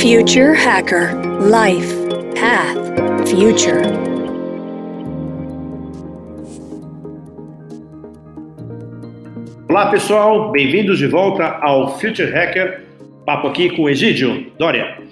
Future Hacker Life Path Future. Olá pessoal, bem-vindos de volta ao Future Hacker. Papo aqui com Egídio Dória.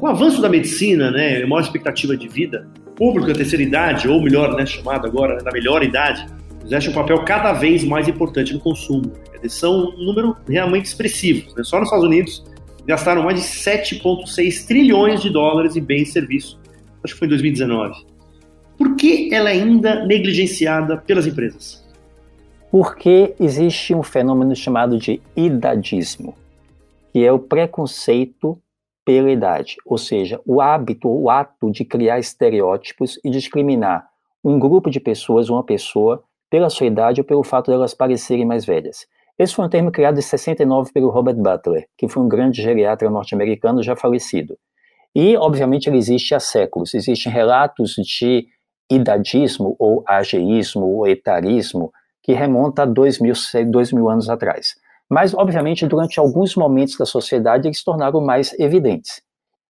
Com o avanço da medicina, né, maior expectativa de vida, público da terceira idade, ou melhor, né, chamado agora da melhor idade, exerce um papel cada vez mais importante no consumo. Eles são um número realmente expressivo. Né? Só nos Estados Unidos gastaram mais de 7,6 trilhões de dólares em bens e serviços. Acho que foi em 2019. Por que ela é ainda negligenciada pelas empresas? Porque existe um fenômeno chamado de idadismo, que é o preconceito pela idade, ou seja, o hábito, o ato de criar estereótipos e discriminar um grupo de pessoas, uma pessoa, pela sua idade ou pelo fato de elas parecerem mais velhas. Esse foi um termo criado em 69 pelo Robert Butler, que foi um grande geriatra norte-americano já falecido. E, obviamente, ele existe há séculos. Existem relatos de idadismo, ou ageísmo, ou etarismo, que remonta a dois mil, dois mil anos atrás. Mas, obviamente, durante alguns momentos da sociedade, eles se tornaram mais evidentes.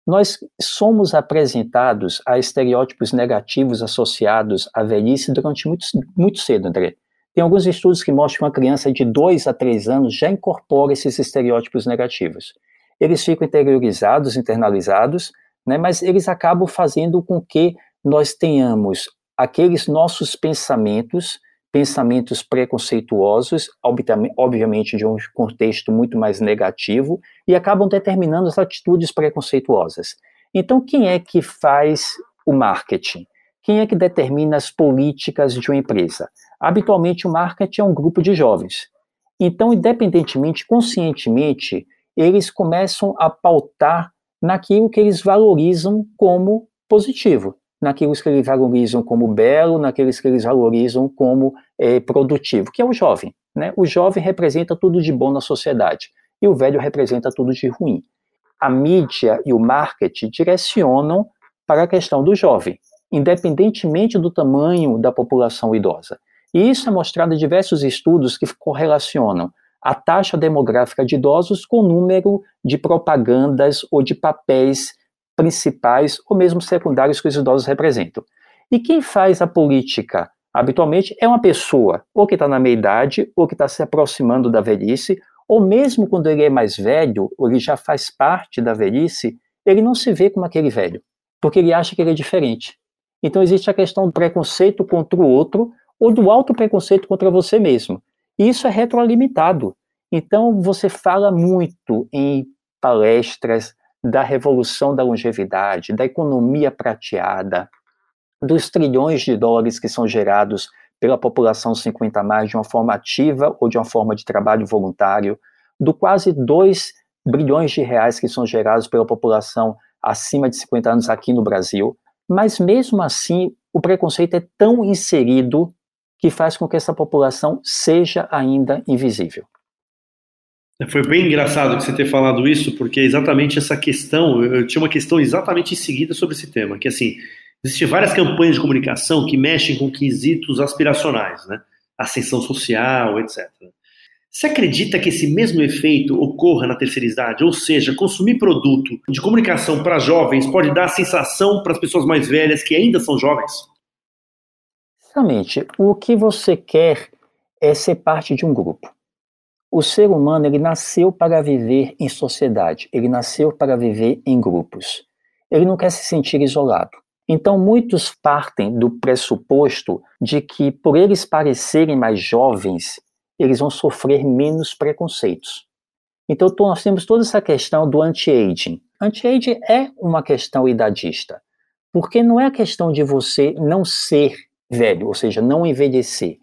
Nós somos apresentados a estereótipos negativos associados à velhice durante muito, muito cedo, André. Tem alguns estudos que mostram que uma criança de 2 a 3 anos já incorpora esses estereótipos negativos. Eles ficam interiorizados, internalizados, né, mas eles acabam fazendo com que nós tenhamos aqueles nossos pensamentos, pensamentos preconceituosos, obviamente de um contexto muito mais negativo, e acabam determinando as atitudes preconceituosas. Então, quem é que faz o marketing? Quem é que determina as políticas de uma empresa? Habitualmente, o marketing é um grupo de jovens. Então, independentemente, conscientemente, eles começam a pautar naquilo que eles valorizam como positivo, naquilo que eles valorizam como belo, naqueles que eles valorizam como é, produtivo, que é o jovem. Né? O jovem representa tudo de bom na sociedade e o velho representa tudo de ruim. A mídia e o marketing direcionam para a questão do jovem independentemente do tamanho da população idosa. E isso é mostrado em diversos estudos que correlacionam a taxa demográfica de idosos com o número de propagandas ou de papéis principais ou mesmo secundários que os idosos representam. E quem faz a política habitualmente é uma pessoa, ou que está na meia-idade, ou que está se aproximando da velhice, ou mesmo quando ele é mais velho, ou ele já faz parte da velhice, ele não se vê como aquele velho, porque ele acha que ele é diferente. Então existe a questão do preconceito contra o outro ou do alto preconceito contra você mesmo. E isso é retroalimentado. Então você fala muito em palestras da revolução da longevidade, da economia prateada, dos trilhões de dólares que são gerados pela população 50 a mais de uma forma ativa ou de uma forma de trabalho voluntário, do quase 2 bilhões de reais que são gerados pela população acima de 50 anos aqui no Brasil. Mas mesmo assim, o preconceito é tão inserido que faz com que essa população seja ainda invisível. Foi bem engraçado você ter falado isso, porque é exatamente essa questão, eu tinha uma questão exatamente em seguida sobre esse tema, que assim, existem várias campanhas de comunicação que mexem com quesitos aspiracionais, né? Ascensão social, etc. Você acredita que esse mesmo efeito ocorra na terceira idade? Ou seja, consumir produto de comunicação para jovens pode dar a sensação para as pessoas mais velhas que ainda são jovens? Exatamente. O que você quer é ser parte de um grupo. O ser humano ele nasceu para viver em sociedade, ele nasceu para viver em grupos. Ele não quer se sentir isolado. Então, muitos partem do pressuposto de que, por eles parecerem mais jovens, eles vão sofrer menos preconceitos. Então, nós temos toda essa questão do anti-aging. Anti-aging é uma questão idadista, porque não é a questão de você não ser velho, ou seja, não envelhecer.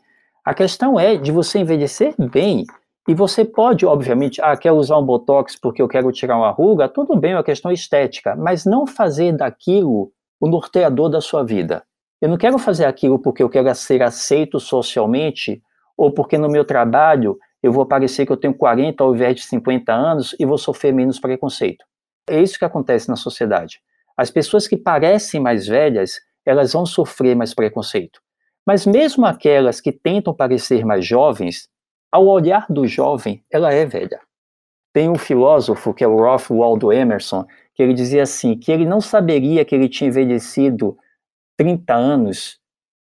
A questão é de você envelhecer bem. E você pode, obviamente, ah, quer usar um botox porque eu quero tirar uma ruga, tudo bem, é uma questão estética, mas não fazer daquilo o norteador da sua vida. Eu não quero fazer aquilo porque eu quero ser aceito socialmente ou porque no meu trabalho eu vou parecer que eu tenho 40 ao invés de 50 anos e vou sofrer menos preconceito. É isso que acontece na sociedade. As pessoas que parecem mais velhas, elas vão sofrer mais preconceito. Mas mesmo aquelas que tentam parecer mais jovens, ao olhar do jovem, ela é velha. Tem um filósofo, que é o Ralph Waldo Emerson, que ele dizia assim, que ele não saberia que ele tinha envelhecido 30 anos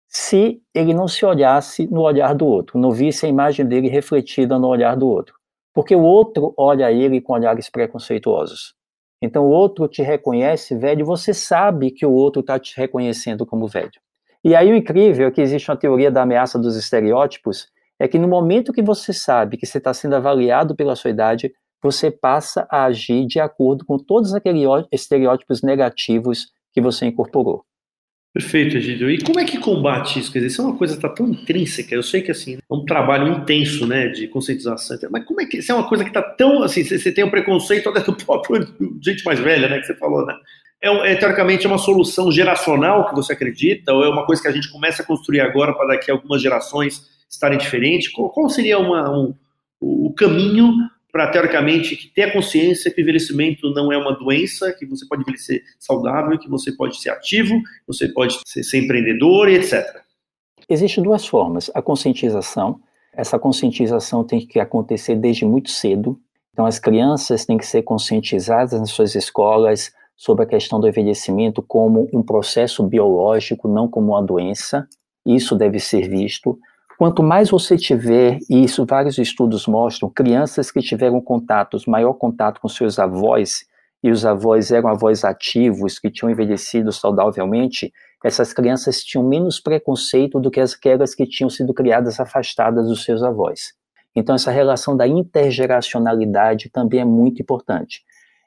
se ele não se olhasse no olhar do outro, não visse a imagem dele refletida no olhar do outro. Porque o outro olha ele com olhares preconceituosos. Então o outro te reconhece velho, você sabe que o outro está te reconhecendo como velho. E aí o incrível é que existe uma teoria da ameaça dos estereótipos, é que no momento que você sabe que você está sendo avaliado pela sua idade, você passa a agir de acordo com todos aqueles estereótipos negativos que você incorporou. Perfeito, Egidio. E como é que combate isso? Quer dizer, isso é uma coisa que está tão intrínseca. Eu sei que assim é um trabalho intenso, né, de conscientização. Mas como é que isso é uma coisa que está tão assim? Você tem o um preconceito até do próprio gente mais velha, né, que você falou, né? É, é teoricamente uma solução geracional que você acredita ou é uma coisa que a gente começa a construir agora para daqui a algumas gerações estarem diferentes? Qual, qual seria uma, um, o caminho para, teoricamente, ter a consciência que o envelhecimento não é uma doença, que você pode envelhecer saudável, que você pode ser ativo, você pode ser, ser empreendedor e etc. Existem duas formas. A conscientização. Essa conscientização tem que acontecer desde muito cedo. Então, as crianças têm que ser conscientizadas nas suas escolas sobre a questão do envelhecimento como um processo biológico, não como uma doença. Isso deve ser visto. Quanto mais você tiver, e isso vários estudos mostram, crianças que tiveram contatos, maior contato com seus avós, e os avós eram avós ativos, que tinham envelhecido saudavelmente, essas crianças tinham menos preconceito do que aquelas que tinham sido criadas afastadas dos seus avós. Então, essa relação da intergeracionalidade também é muito importante.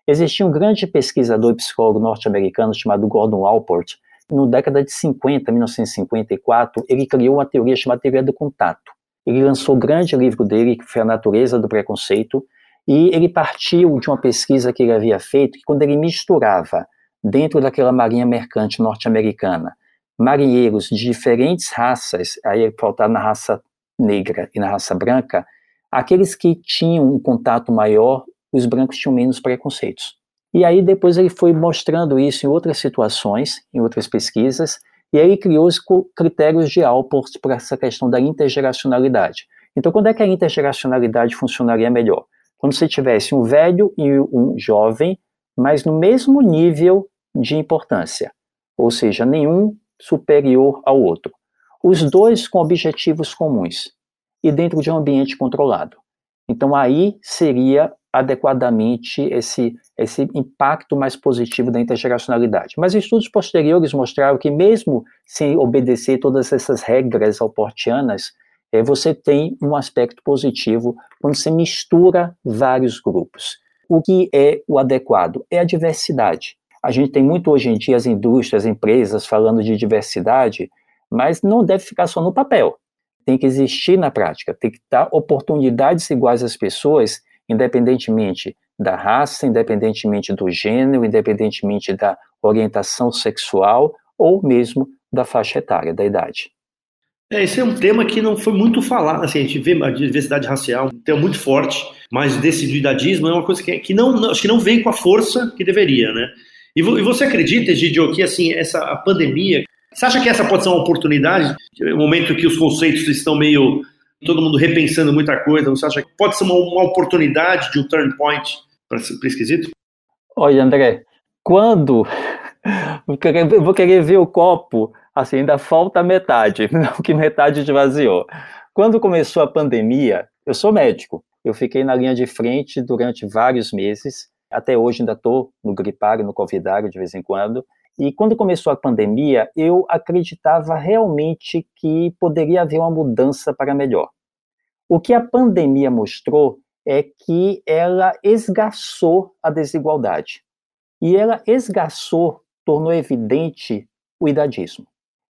Existia um grande pesquisador e psicólogo norte-americano chamado Gordon Allport, no década de 50, 1954, ele criou uma teoria chamada teoria do contato. Ele lançou o grande livro dele, que foi A Natureza do Preconceito, e ele partiu de uma pesquisa que ele havia feito, que quando ele misturava dentro daquela marinha mercante norte-americana marinheiros de diferentes raças, aí ele faltava na raça negra e na raça branca, aqueles que tinham um contato maior, os brancos tinham menos preconceitos. E aí depois ele foi mostrando isso em outras situações, em outras pesquisas, e aí criou os critérios de Alport para essa questão da intergeracionalidade. Então, quando é que a intergeracionalidade funcionaria melhor? Quando você tivesse um velho e um jovem, mas no mesmo nível de importância, ou seja, nenhum superior ao outro. Os dois com objetivos comuns e dentro de um ambiente controlado. Então, aí seria adequadamente esse, esse impacto mais positivo da intergeracionalidade. Mas estudos posteriores mostraram que, mesmo sem obedecer todas essas regras alportianas, é, você tem um aspecto positivo quando você mistura vários grupos. O que é o adequado? É a diversidade. A gente tem muito hoje em dia as indústrias, as empresas falando de diversidade, mas não deve ficar só no papel. Tem que existir na prática, tem que dar oportunidades iguais às pessoas independentemente da raça, independentemente do gênero, independentemente da orientação sexual ou mesmo da faixa etária, da idade. É, esse é um tema que não foi muito falado, assim, a gente vê a diversidade racial, um tema muito forte, mas desse do idadismo é uma coisa que, que não, acho que não vem com a força que deveria, né? E, e você acredita, Gidio, que assim, essa a pandemia, você acha que essa pode ser uma oportunidade, no momento que os conceitos estão meio todo mundo repensando muita coisa. Você acha que pode ser uma, uma oportunidade de um turn point para esquisito? Olha, André, quando vou querer ver o copo, assim, ainda falta metade, não que metade esvaziou. Quando começou a pandemia, eu sou médico, eu fiquei na linha de frente durante vários meses, até hoje ainda estou no gripário, no covidário de vez em quando, e quando começou a pandemia, eu acreditava realmente que poderia haver uma mudança para melhor. O que a pandemia mostrou é que ela esgaçou a desigualdade. E ela esgaçou, tornou evidente o idadismo.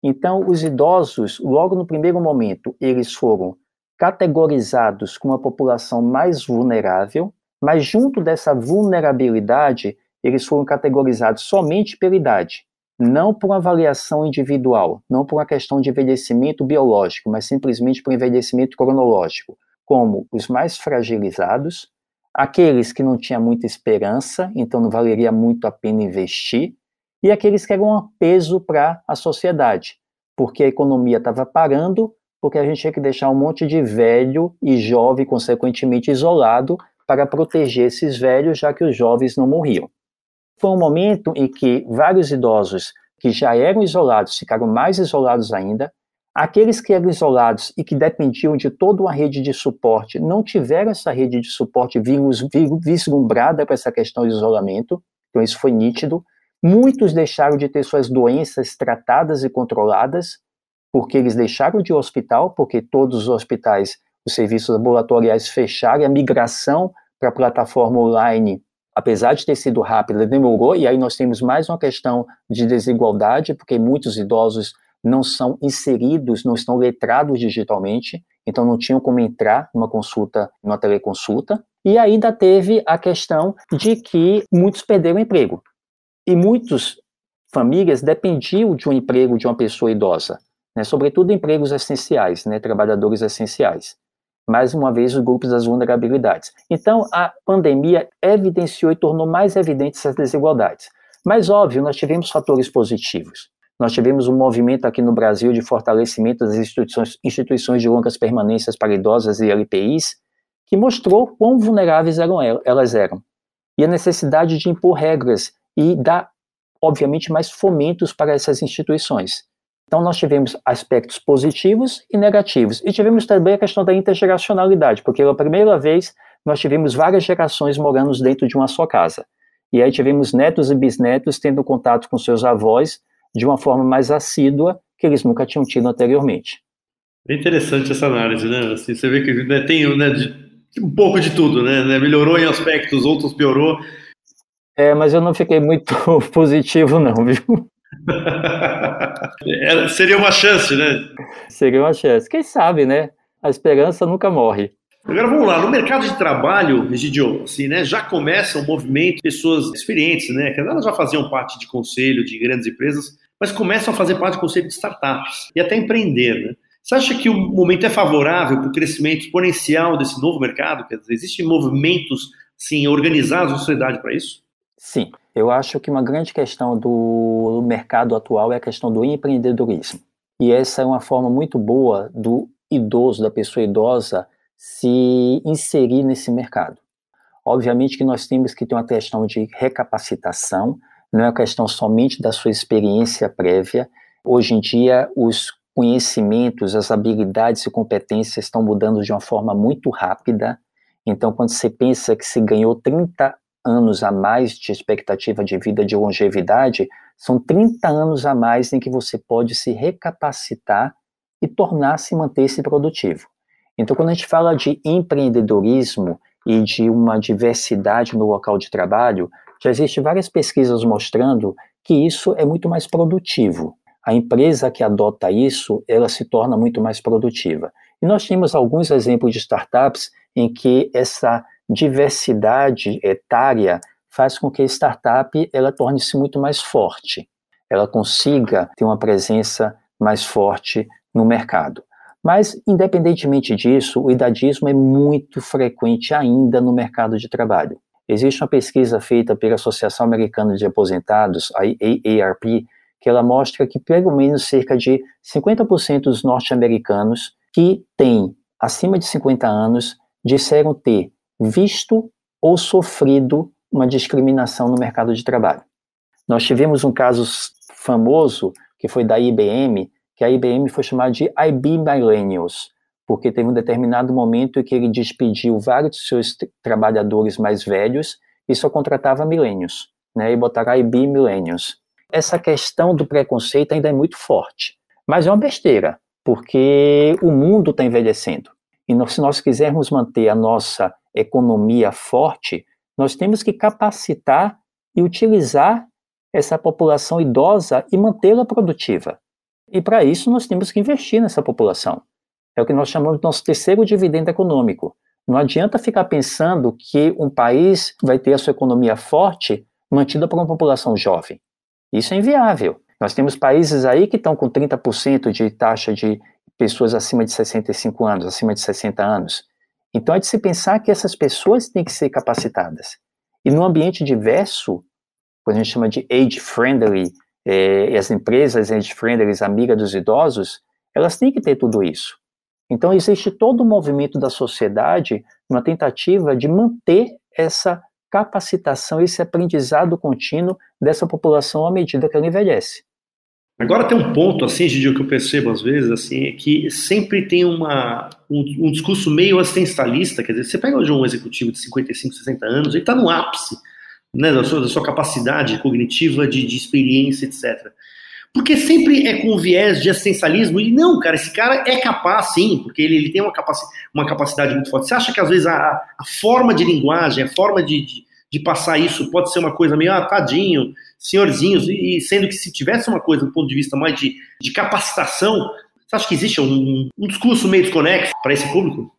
Então, os idosos, logo no primeiro momento, eles foram categorizados como a população mais vulnerável, mas junto dessa vulnerabilidade, eles foram categorizados somente pela idade, não por uma avaliação individual, não por uma questão de envelhecimento biológico, mas simplesmente por envelhecimento cronológico, como os mais fragilizados, aqueles que não tinham muita esperança, então não valeria muito a pena investir, e aqueles que eram um peso para a sociedade, porque a economia estava parando, porque a gente tinha que deixar um monte de velho e jovem, consequentemente isolado, para proteger esses velhos, já que os jovens não morriam. Foi um momento em que vários idosos que já eram isolados ficaram mais isolados ainda, Aqueles que eram isolados e que dependiam de toda uma rede de suporte não tiveram essa rede de suporte vislumbrada para essa questão de isolamento, então isso foi nítido. Muitos deixaram de ter suas doenças tratadas e controladas, porque eles deixaram de hospital, porque todos os hospitais, os serviços ambulatoriais fecharam, a migração para a plataforma online, apesar de ter sido rápida, demorou, e aí nós temos mais uma questão de desigualdade, porque muitos idosos não são inseridos, não estão letrados digitalmente, então não tinham como entrar numa consulta, numa teleconsulta. E ainda teve a questão de que muitos perderam emprego. E muitas famílias dependiam de um emprego de uma pessoa idosa, né, sobretudo empregos essenciais, né, trabalhadores essenciais. Mais uma vez, os grupos das vulnerabilidades. Então, a pandemia evidenciou e tornou mais evidentes essas desigualdades. Mas, óbvio, nós tivemos fatores positivos. Nós tivemos um movimento aqui no Brasil de fortalecimento das instituições, instituições de longas permanências para idosas e LPIs, que mostrou quão vulneráveis eram, elas eram. E a necessidade de impor regras e dar, obviamente, mais fomentos para essas instituições. Então, nós tivemos aspectos positivos e negativos. E tivemos também a questão da intergeracionalidade, porque pela primeira vez nós tivemos várias gerações morando dentro de uma só casa. E aí tivemos netos e bisnetos tendo contato com seus avós de uma forma mais assídua que eles nunca tinham tido anteriormente. É interessante essa análise, né? Assim, você vê que né, tem né, de, um pouco de tudo, né? né? Melhorou em aspectos, outros piorou. É, mas eu não fiquei muito positivo, não, viu? seria uma chance, né? Seria uma chance. Quem sabe, né? A esperança nunca morre. Agora vamos lá, no mercado de trabalho, Egidio, assim, né, já começa um movimento de pessoas experientes, né, que elas já faziam parte de conselho de grandes empresas, mas começam a fazer parte do conselho de startups e até empreender, né? Você acha que o momento é favorável para o crescimento exponencial desse novo mercado? Quer dizer, existem movimentos assim, organizados na sociedade para isso? Sim, eu acho que uma grande questão do mercado atual é a questão do empreendedorismo. E essa é uma forma muito boa do idoso, da pessoa idosa, se inserir nesse mercado. Obviamente que nós temos que ter uma questão de recapacitação, não é uma questão somente da sua experiência prévia. Hoje em dia, os conhecimentos, as habilidades e competências estão mudando de uma forma muito rápida. Então, quando você pensa que se ganhou 30 anos a mais de expectativa de vida, de longevidade, são 30 anos a mais em que você pode se recapacitar e tornar-se manter-se produtivo. Então, quando a gente fala de empreendedorismo e de uma diversidade no local de trabalho, já existem várias pesquisas mostrando que isso é muito mais produtivo. A empresa que adota isso, ela se torna muito mais produtiva. E nós temos alguns exemplos de startups em que essa diversidade etária faz com que a startup ela torne-se muito mais forte. Ela consiga ter uma presença mais forte no mercado. Mas, independentemente disso, o idadismo é muito frequente ainda no mercado de trabalho. Existe uma pesquisa feita pela Associação Americana de Aposentados, a AARP, que ela mostra que pelo menos cerca de 50% dos norte-americanos que têm acima de 50 anos disseram ter visto ou sofrido uma discriminação no mercado de trabalho. Nós tivemos um caso famoso que foi da IBM, que a IBM foi chamada de IB Millennials, porque teve um determinado momento em que ele despediu vários de seus trabalhadores mais velhos e só contratava milênios, né, e botaram IB millennials. Essa questão do preconceito ainda é muito forte, mas é uma besteira, porque o mundo está envelhecendo. E se nós quisermos manter a nossa economia forte, nós temos que capacitar e utilizar essa população idosa e mantê-la produtiva. E para isso nós temos que investir nessa população. É o que nós chamamos de nosso terceiro dividendo econômico. Não adianta ficar pensando que um país vai ter a sua economia forte mantida por uma população jovem. Isso é inviável. Nós temos países aí que estão com 30% de taxa de pessoas acima de 65 anos, acima de 60 anos. Então é de se pensar que essas pessoas têm que ser capacitadas. E num ambiente diverso, quando a gente chama de age-friendly, é, as empresas age-friendly, amigas dos idosos, elas têm que ter tudo isso. Então, existe todo um movimento da sociedade, uma tentativa de manter essa capacitação, esse aprendizado contínuo dessa população à medida que ela envelhece. Agora tem um ponto, assim, Gidio, que eu percebo às vezes, assim, é que sempre tem uma, um, um discurso meio assistencialista, quer dizer, você pega hoje um executivo de 55, 60 anos, ele está no ápice né, da, sua, da sua capacidade cognitiva, de, de experiência, etc. Porque sempre é com viés de assistencialismo, e não, cara, esse cara é capaz, sim, porque ele, ele tem uma, capaci uma capacidade muito forte. Você acha que às vezes a, a forma de linguagem, a forma de, de, de, passar isso pode ser uma coisa meio, ah, tadinho, senhorzinhos, e, sendo que se tivesse uma coisa do ponto de vista mais de, de capacitação, você acha que existe um, um discurso meio desconexo para esse público?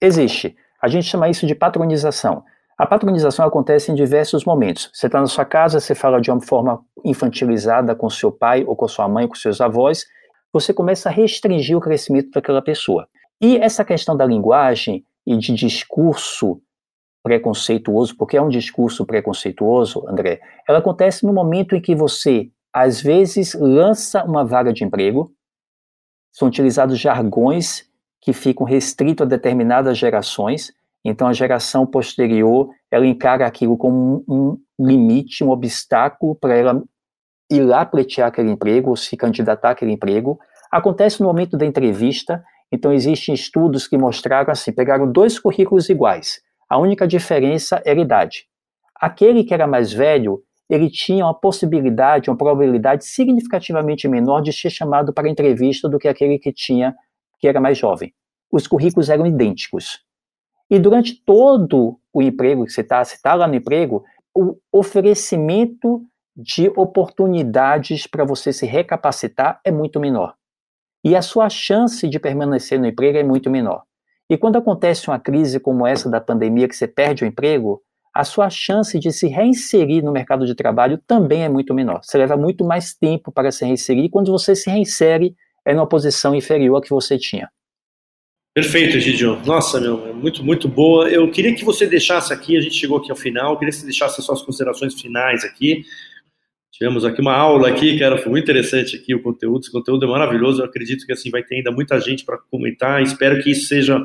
Existe. A gente chama isso de patronização. A patronização acontece em diversos momentos. Você está na sua casa, você fala de uma forma infantilizada com seu pai, ou com sua mãe, com seus avós, você começa a restringir o crescimento daquela pessoa. E essa questão da linguagem e de discurso preconceituoso, porque é um discurso preconceituoso, André, ela acontece no momento em que você, às vezes, lança uma vaga de emprego, são utilizados jargões que ficam restritos a determinadas gerações, então a geração posterior, ela encara aquilo como um, limite, um obstáculo para ela ir lá pleitear aquele emprego, ou se candidatar àquele emprego. Acontece no momento da entrevista, então existem estudos que mostraram assim, pegaram dois currículos iguais, a única diferença era idade. Aquele que era mais velho, ele tinha uma possibilidade, uma probabilidade significativamente menor de ser chamado para entrevista do que aquele que tinha que era mais jovem. Os currículos eram idênticos. E durante todo o emprego que você está, você está lá no emprego, o oferecimento de oportunidades para você se recapacitar é muito menor. E a sua chance de permanecer no emprego é muito menor. E quando acontece uma crise como essa da pandemia, que você perde o emprego, a sua chance de se reinserir no mercado de trabalho também é muito menor. Você leva muito mais tempo para se reinserir, e quando você se reinsere, é numa posição inferior à que você tinha. Perfeito, Egidio. Nossa, meu, é muito, muito boa. Eu queria que você deixasse aqui, a gente chegou aqui ao final, eu queria que você deixasse as suas considerações finais aqui. Tivemos aqui uma aula aqui, cara, foi muito interessante aqui o conteúdo, esse conteúdo é maravilhoso, eu acredito que assim vai ter ainda muita gente para comentar, espero que isso seja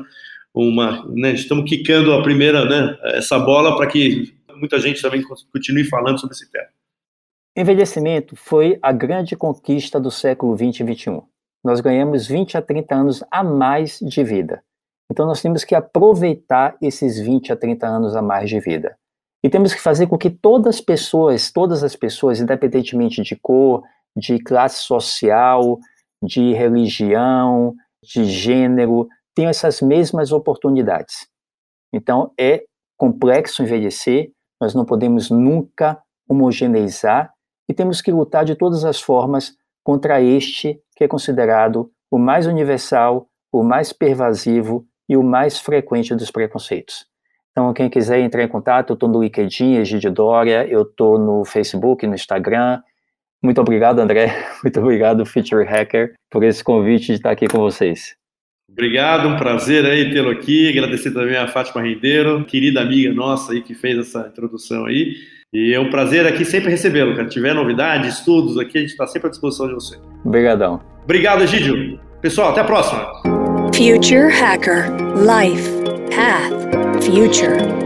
uma, né, estamos quicando a primeira, né, essa bola para que muita gente também continue falando sobre esse tema. Envelhecimento foi a grande conquista do século 20 e 21. Nós ganhamos 20 a 30 anos a mais de vida. Então nós temos que aproveitar esses 20 a 30 anos a mais de vida. E temos que fazer com que todas as pessoas, todas as pessoas, independentemente de cor, de classe social, de religião, de gênero, tenham essas mesmas oportunidades. Então, é complexo envelhecer, nós não podemos nunca homogeneizar e temos que lutar de todas as formas contra este que é considerado o mais universal, o mais pervasivo e o mais frequente dos preconceitos. Então, quem quiser entrar em contato, eu estou no LinkedIn, Egidio Dória, eu estou no Facebook, no Instagram. Muito obrigado, André. Muito obrigado, Future Hacker, por esse convite de estar aqui com vocês. Obrigado, um prazer aí tê-lo aqui. Agradecer também a Fátima Rendeiro, querida amiga nossa aí que fez essa introdução aí. E é um prazer aqui sempre recebê-lo, cara. Tiver novidades, estudos aqui, a gente está sempre à disposição de você. Obrigadão. Obrigado, Egídio. Pessoal, até a próxima. Future Hacker Life Path Future